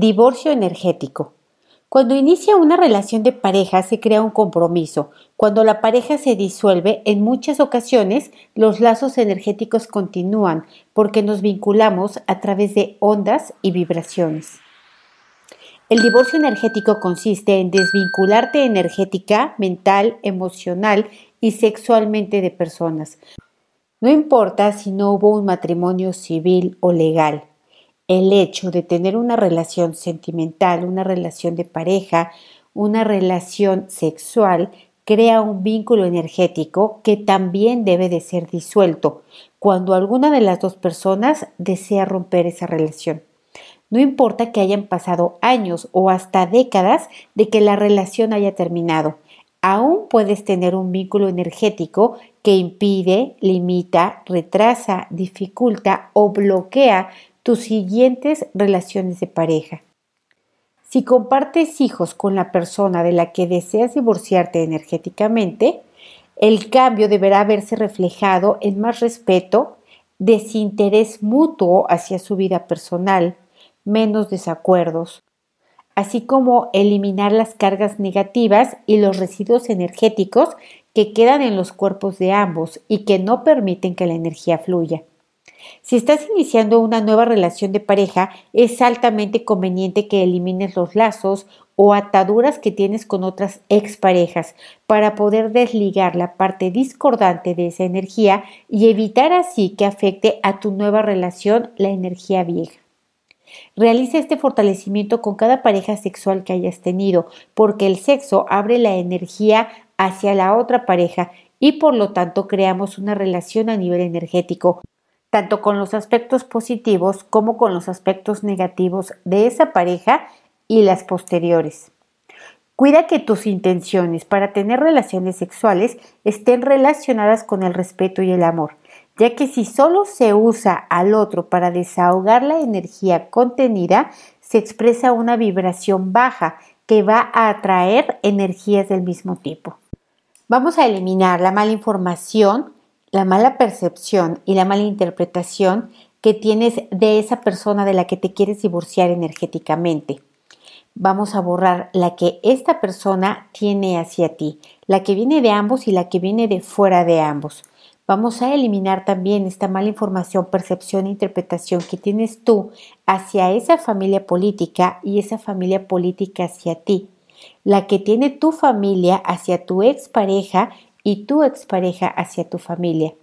Divorcio energético. Cuando inicia una relación de pareja se crea un compromiso. Cuando la pareja se disuelve, en muchas ocasiones los lazos energéticos continúan porque nos vinculamos a través de ondas y vibraciones. El divorcio energético consiste en desvincularte energética, mental, emocional y sexualmente de personas. No importa si no hubo un matrimonio civil o legal el hecho de tener una relación sentimental, una relación de pareja, una relación sexual, crea un vínculo energético que también debe de ser disuelto cuando alguna de las dos personas desea romper esa relación. No importa que hayan pasado años o hasta décadas de que la relación haya terminado, aún puedes tener un vínculo energético que impide, limita, retrasa, dificulta o bloquea tus siguientes relaciones de pareja. Si compartes hijos con la persona de la que deseas divorciarte energéticamente, el cambio deberá verse reflejado en más respeto, desinterés mutuo hacia su vida personal, menos desacuerdos, así como eliminar las cargas negativas y los residuos energéticos que quedan en los cuerpos de ambos y que no permiten que la energía fluya. Si estás iniciando una nueva relación de pareja, es altamente conveniente que elimines los lazos o ataduras que tienes con otras exparejas para poder desligar la parte discordante de esa energía y evitar así que afecte a tu nueva relación la energía vieja. Realiza este fortalecimiento con cada pareja sexual que hayas tenido, porque el sexo abre la energía hacia la otra pareja y por lo tanto creamos una relación a nivel energético tanto con los aspectos positivos como con los aspectos negativos de esa pareja y las posteriores. Cuida que tus intenciones para tener relaciones sexuales estén relacionadas con el respeto y el amor, ya que si solo se usa al otro para desahogar la energía contenida, se expresa una vibración baja que va a atraer energías del mismo tipo. Vamos a eliminar la mala información la mala percepción y la mala interpretación que tienes de esa persona de la que te quieres divorciar energéticamente. Vamos a borrar la que esta persona tiene hacia ti, la que viene de ambos y la que viene de fuera de ambos. Vamos a eliminar también esta mala información, percepción e interpretación que tienes tú hacia esa familia política y esa familia política hacia ti. La que tiene tu familia hacia tu expareja y tu expareja hacia tu familia.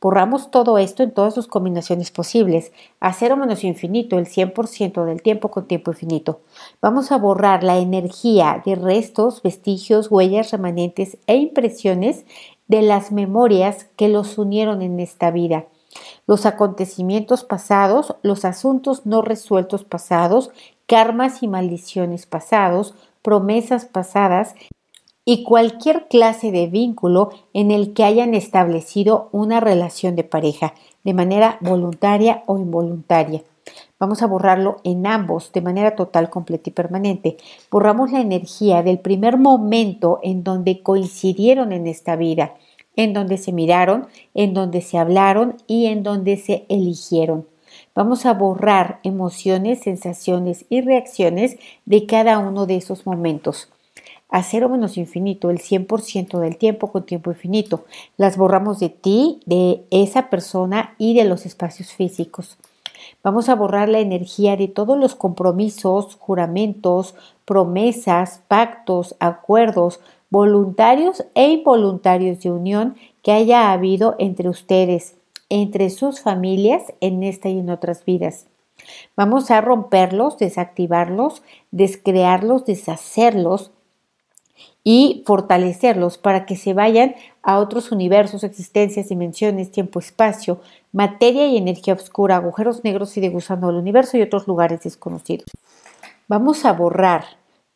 Borramos todo esto en todas sus combinaciones posibles, a cero menos infinito, el 100% del tiempo con tiempo infinito. Vamos a borrar la energía de restos, vestigios, huellas remanentes e impresiones de las memorias que los unieron en esta vida. Los acontecimientos pasados, los asuntos no resueltos pasados, karmas y maldiciones pasados, promesas pasadas y cualquier clase de vínculo en el que hayan establecido una relación de pareja de manera voluntaria o involuntaria. Vamos a borrarlo en ambos de manera total, completa y permanente. Borramos la energía del primer momento en donde coincidieron en esta vida, en donde se miraron, en donde se hablaron y en donde se eligieron. Vamos a borrar emociones, sensaciones y reacciones de cada uno de esos momentos a cero menos infinito, el 100% del tiempo con tiempo infinito. Las borramos de ti, de esa persona y de los espacios físicos. Vamos a borrar la energía de todos los compromisos, juramentos, promesas, pactos, acuerdos, voluntarios e involuntarios de unión que haya habido entre ustedes, entre sus familias en esta y en otras vidas. Vamos a romperlos, desactivarlos, descrearlos, deshacerlos, y fortalecerlos para que se vayan a otros universos, existencias, dimensiones, tiempo, espacio, materia y energía oscura, agujeros negros y de gusano del universo y otros lugares desconocidos. Vamos a borrar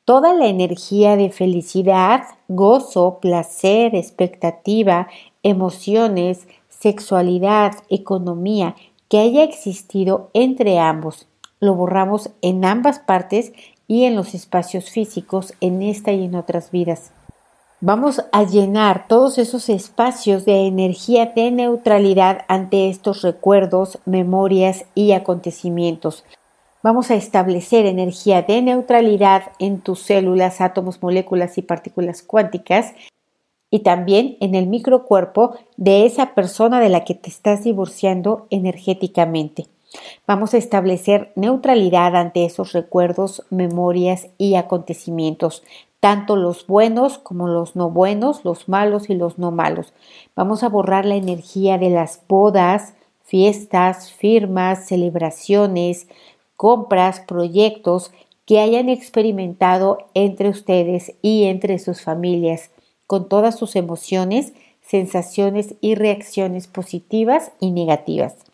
toda la energía de felicidad, gozo, placer, expectativa, emociones, sexualidad, economía que haya existido entre ambos. Lo borramos en ambas partes y en los espacios físicos en esta y en otras vidas. Vamos a llenar todos esos espacios de energía de neutralidad ante estos recuerdos, memorias y acontecimientos. Vamos a establecer energía de neutralidad en tus células, átomos, moléculas y partículas cuánticas y también en el microcuerpo de esa persona de la que te estás divorciando energéticamente. Vamos a establecer neutralidad ante esos recuerdos, memorias y acontecimientos, tanto los buenos como los no buenos, los malos y los no malos. Vamos a borrar la energía de las bodas, fiestas, firmas, celebraciones, compras, proyectos que hayan experimentado entre ustedes y entre sus familias, con todas sus emociones, sensaciones y reacciones positivas y negativas.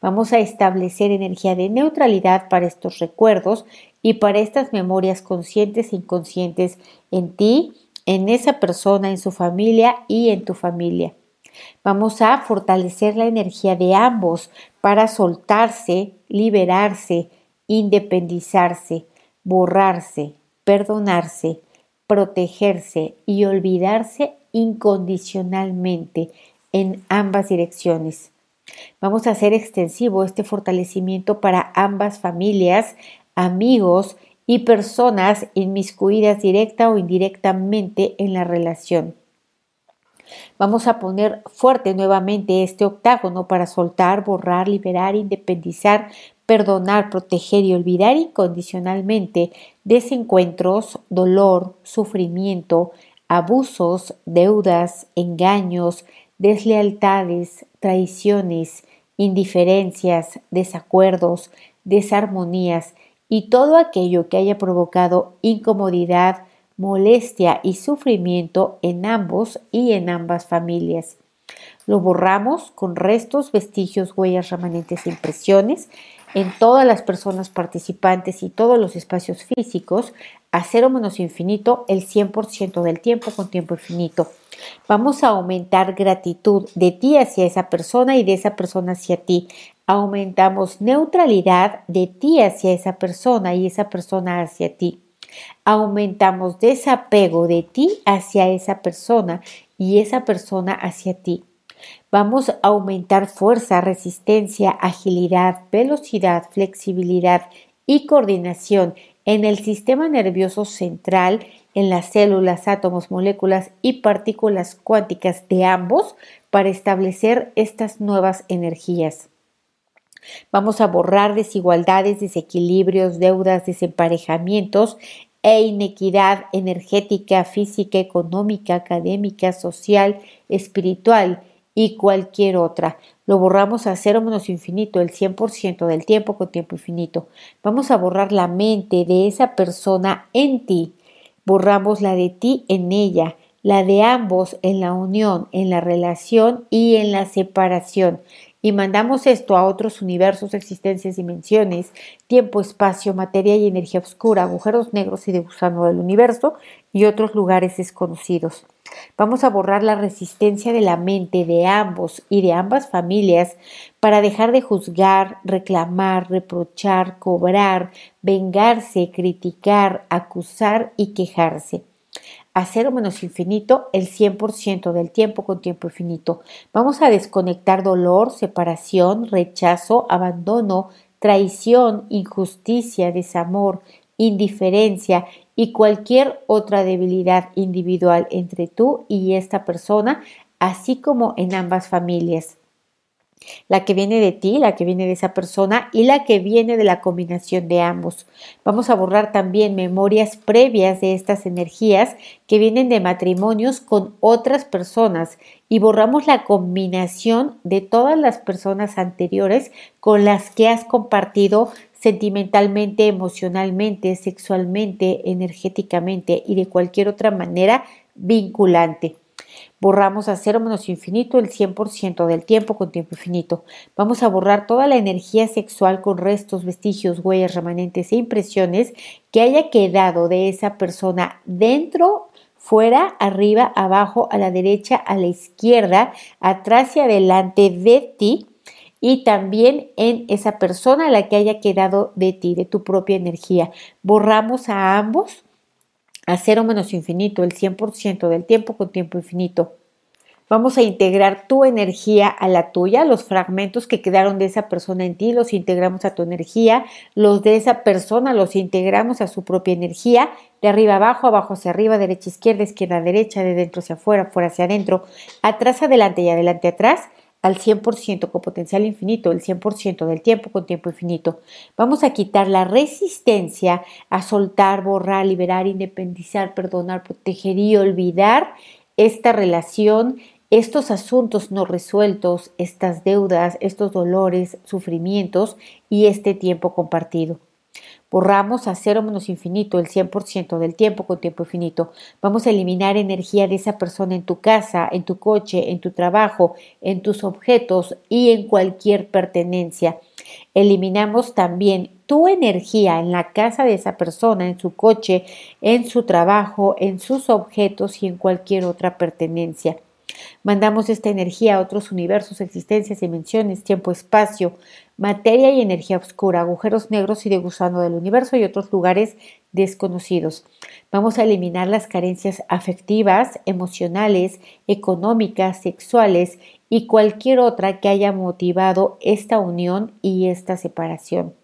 Vamos a establecer energía de neutralidad para estos recuerdos y para estas memorias conscientes e inconscientes en ti, en esa persona, en su familia y en tu familia. Vamos a fortalecer la energía de ambos para soltarse, liberarse, independizarse, borrarse, perdonarse, protegerse y olvidarse incondicionalmente en ambas direcciones. Vamos a hacer extensivo este fortalecimiento para ambas familias, amigos y personas inmiscuidas directa o indirectamente en la relación. Vamos a poner fuerte nuevamente este octágono para soltar, borrar, liberar, independizar, perdonar, proteger y olvidar incondicionalmente desencuentros, dolor, sufrimiento, abusos, deudas, engaños, deslealtades, traiciones, indiferencias, desacuerdos, desarmonías y todo aquello que haya provocado incomodidad, molestia y sufrimiento en ambos y en ambas familias. Lo borramos con restos, vestigios, huellas, remanentes impresiones en todas las personas participantes y todos los espacios físicos a cero menos infinito el 100% del tiempo con tiempo infinito. Vamos a aumentar gratitud de ti hacia esa persona y de esa persona hacia ti. Aumentamos neutralidad de ti hacia esa persona y esa persona hacia ti. Aumentamos desapego de ti hacia esa persona y esa persona hacia ti. Vamos a aumentar fuerza, resistencia, agilidad, velocidad, flexibilidad y coordinación en el sistema nervioso central, en las células, átomos, moléculas y partículas cuánticas de ambos para establecer estas nuevas energías. Vamos a borrar desigualdades, desequilibrios, deudas, desemparejamientos e inequidad energética, física, económica, académica, social, espiritual y cualquier otra. Lo borramos a cero menos infinito, el 100% del tiempo con tiempo infinito. Vamos a borrar la mente de esa persona en ti. Borramos la de ti en ella, la de ambos en la unión, en la relación y en la separación y mandamos esto a otros universos, existencias, dimensiones, tiempo, espacio, materia y energía oscura, agujeros negros y de gusano del universo y otros lugares desconocidos. Vamos a borrar la resistencia de la mente de ambos y de ambas familias para dejar de juzgar, reclamar, reprochar, cobrar, vengarse, criticar, acusar y quejarse a cero menos infinito el 100% del tiempo con tiempo infinito. Vamos a desconectar dolor, separación, rechazo, abandono, traición, injusticia, desamor, indiferencia y cualquier otra debilidad individual entre tú y esta persona, así como en ambas familias la que viene de ti, la que viene de esa persona y la que viene de la combinación de ambos. Vamos a borrar también memorias previas de estas energías que vienen de matrimonios con otras personas y borramos la combinación de todas las personas anteriores con las que has compartido sentimentalmente, emocionalmente, sexualmente, energéticamente y de cualquier otra manera vinculante. Borramos a cero menos infinito el 100% del tiempo con tiempo infinito. Vamos a borrar toda la energía sexual con restos, vestigios, huellas, remanentes e impresiones que haya quedado de esa persona dentro, fuera, arriba, abajo, a la derecha, a la izquierda, atrás y adelante de ti y también en esa persona a la que haya quedado de ti, de tu propia energía. Borramos a ambos a cero menos infinito, el 100% del tiempo con tiempo infinito. Vamos a integrar tu energía a la tuya, los fragmentos que quedaron de esa persona en ti, los integramos a tu energía, los de esa persona los integramos a su propia energía, de arriba abajo, abajo hacia arriba, derecha izquierda, izquierda derecha, de dentro hacia afuera, fuera hacia adentro, atrás adelante y adelante atrás al 100% con potencial infinito, el 100% del tiempo con tiempo infinito. Vamos a quitar la resistencia a soltar, borrar, liberar, independizar, perdonar, proteger y olvidar esta relación, estos asuntos no resueltos, estas deudas, estos dolores, sufrimientos y este tiempo compartido. Borramos a cero menos infinito el 100% del tiempo con tiempo infinito. Vamos a eliminar energía de esa persona en tu casa, en tu coche, en tu trabajo, en tus objetos y en cualquier pertenencia. Eliminamos también tu energía en la casa de esa persona, en su coche, en su trabajo, en sus objetos y en cualquier otra pertenencia. Mandamos esta energía a otros universos, existencias, dimensiones, tiempo, espacio, materia y energía oscura, agujeros negros y de gusano del universo y otros lugares desconocidos. Vamos a eliminar las carencias afectivas, emocionales, económicas, sexuales y cualquier otra que haya motivado esta unión y esta separación.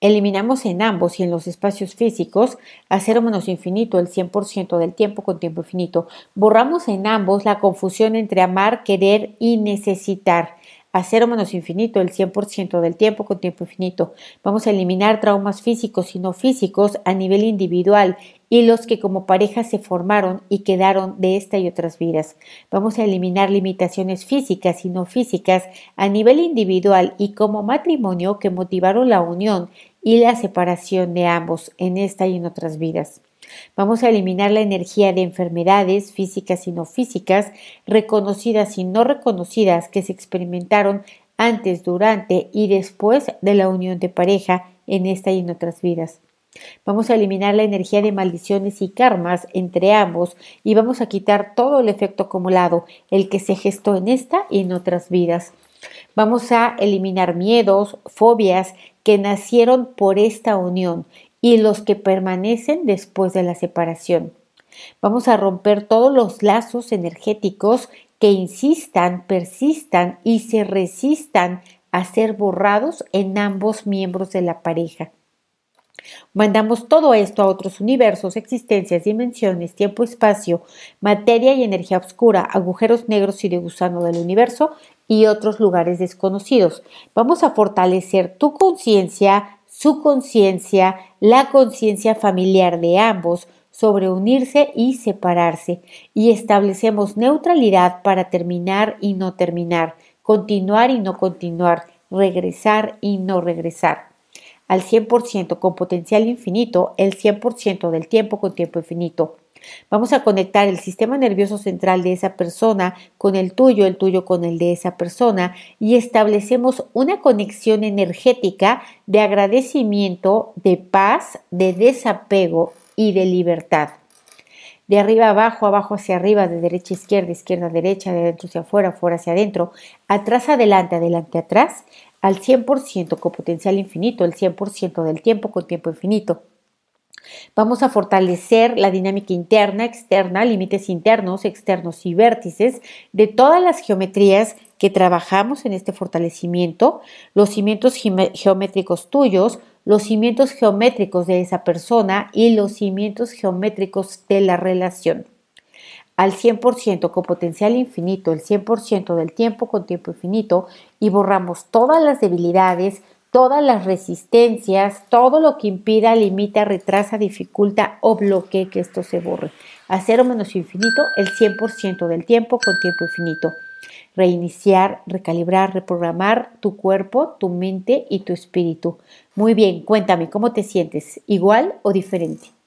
Eliminamos en ambos y en los espacios físicos a cero menos infinito el 100% del tiempo con tiempo infinito. Borramos en ambos la confusión entre amar, querer y necesitar a cero menos infinito el 100% del tiempo con tiempo infinito. Vamos a eliminar traumas físicos y no físicos a nivel individual y los que como pareja se formaron y quedaron de esta y otras vidas. Vamos a eliminar limitaciones físicas y no físicas a nivel individual y como matrimonio que motivaron la unión y la separación de ambos en esta y en otras vidas. Vamos a eliminar la energía de enfermedades físicas y no físicas, reconocidas y no reconocidas que se experimentaron antes, durante y después de la unión de pareja en esta y en otras vidas. Vamos a eliminar la energía de maldiciones y karmas entre ambos y vamos a quitar todo el efecto acumulado, el que se gestó en esta y en otras vidas. Vamos a eliminar miedos, fobias que nacieron por esta unión y los que permanecen después de la separación. Vamos a romper todos los lazos energéticos que insistan, persistan y se resistan a ser borrados en ambos miembros de la pareja. Mandamos todo esto a otros universos, existencias, dimensiones, tiempo, espacio, materia y energía oscura, agujeros negros y de gusano del universo y otros lugares desconocidos. Vamos a fortalecer tu conciencia, su conciencia, la conciencia familiar de ambos sobre unirse y separarse y establecemos neutralidad para terminar y no terminar, continuar y no continuar, regresar y no regresar. Al 100% con potencial infinito, el 100% del tiempo con tiempo infinito. Vamos a conectar el sistema nervioso central de esa persona con el tuyo, el tuyo con el de esa persona y establecemos una conexión energética de agradecimiento, de paz, de desapego y de libertad. De arriba abajo, abajo hacia arriba, de derecha a izquierda, izquierda a derecha, de adentro hacia afuera, fuera hacia adentro, atrás adelante, adelante atrás, al 100% con potencial infinito, el 100% del tiempo con tiempo infinito. Vamos a fortalecer la dinámica interna, externa, límites internos, externos y vértices de todas las geometrías que trabajamos en este fortalecimiento, los cimientos geométricos tuyos, los cimientos geométricos de esa persona y los cimientos geométricos de la relación. Al 100% con potencial infinito, el 100% del tiempo con tiempo infinito y borramos todas las debilidades, todas las resistencias, todo lo que impida, limita, retrasa, dificulta o bloquee que esto se borre. A cero menos infinito, el 100% del tiempo con tiempo infinito. Reiniciar, recalibrar, reprogramar tu cuerpo, tu mente y tu espíritu. Muy bien, cuéntame, ¿cómo te sientes? ¿Igual o diferente?